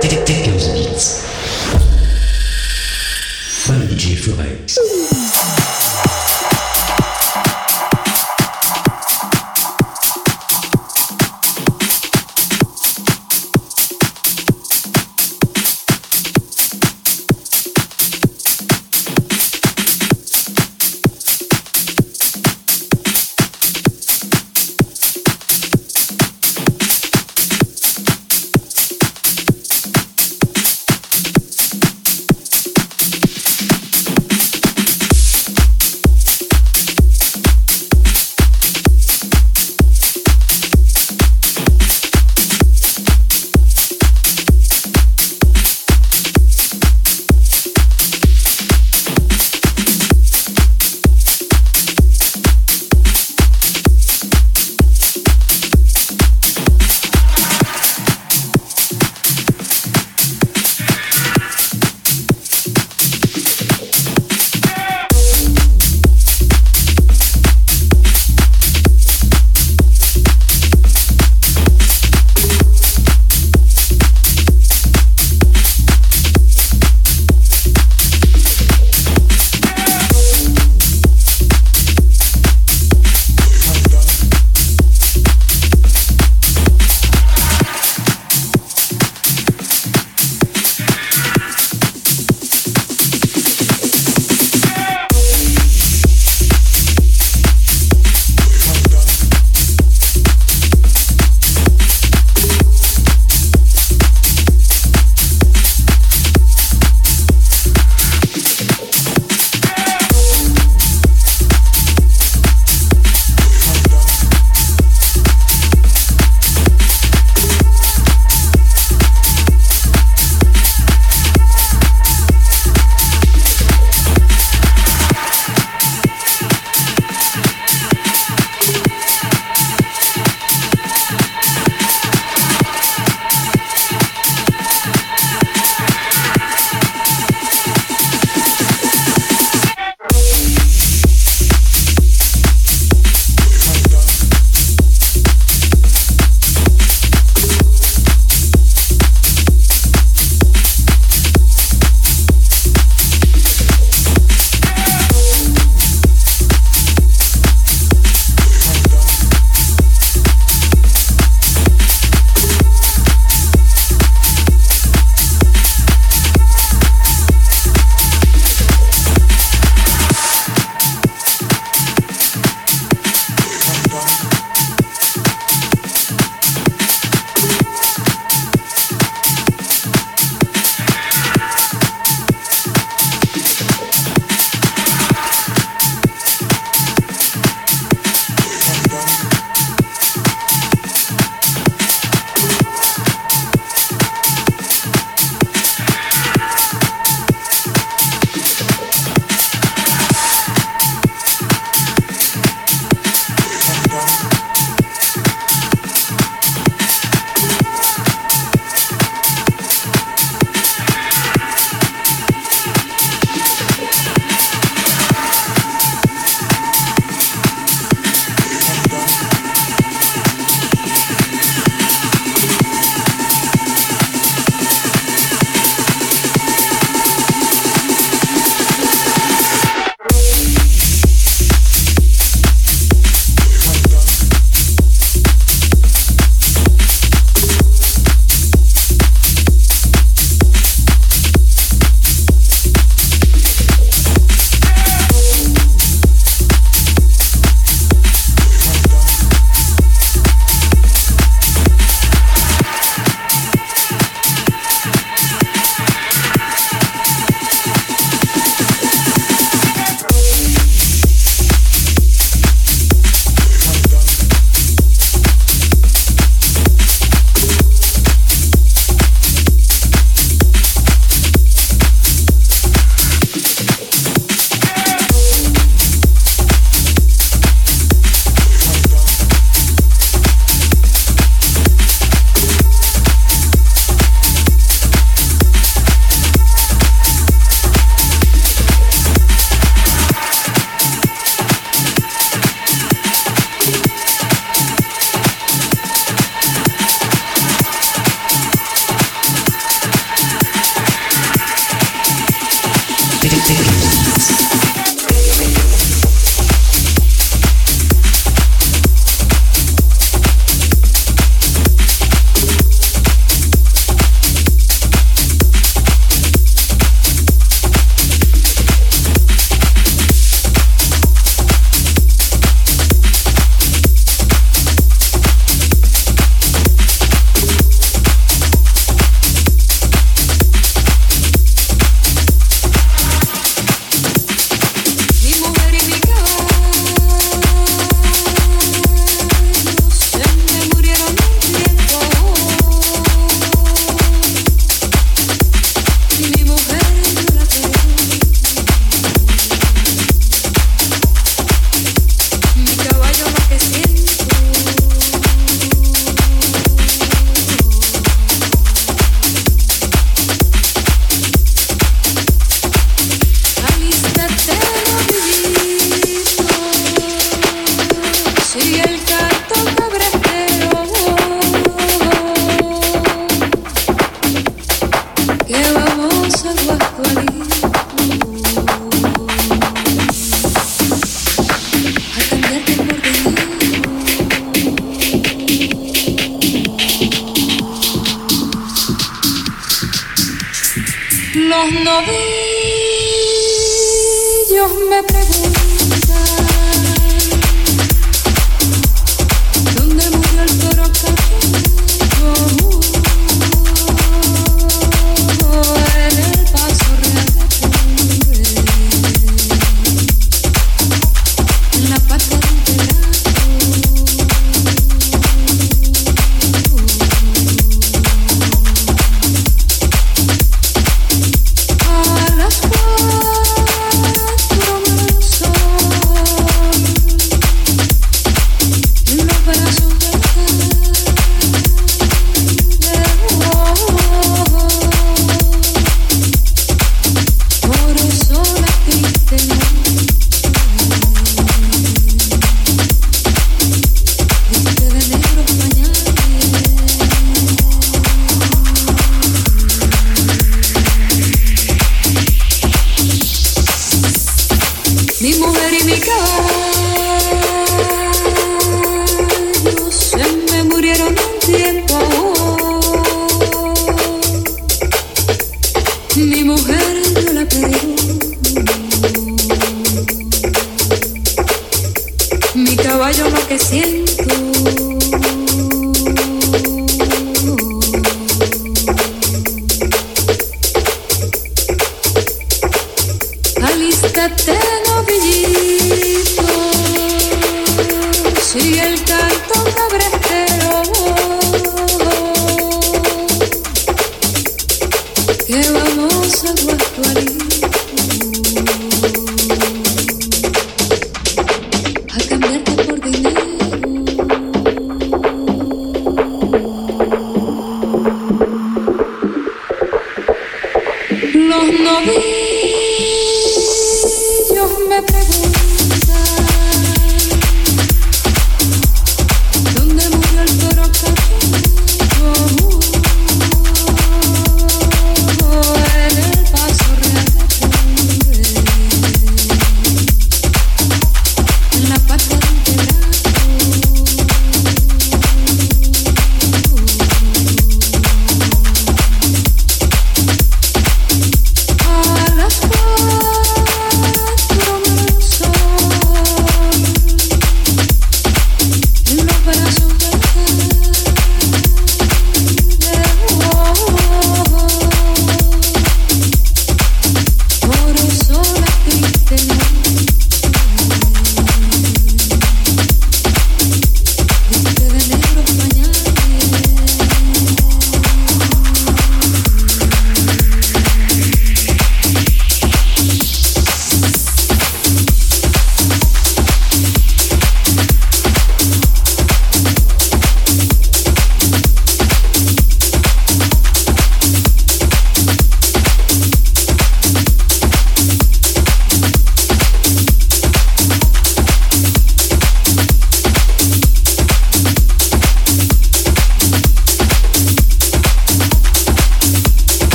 Techhouse Beats.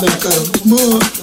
Manazón como que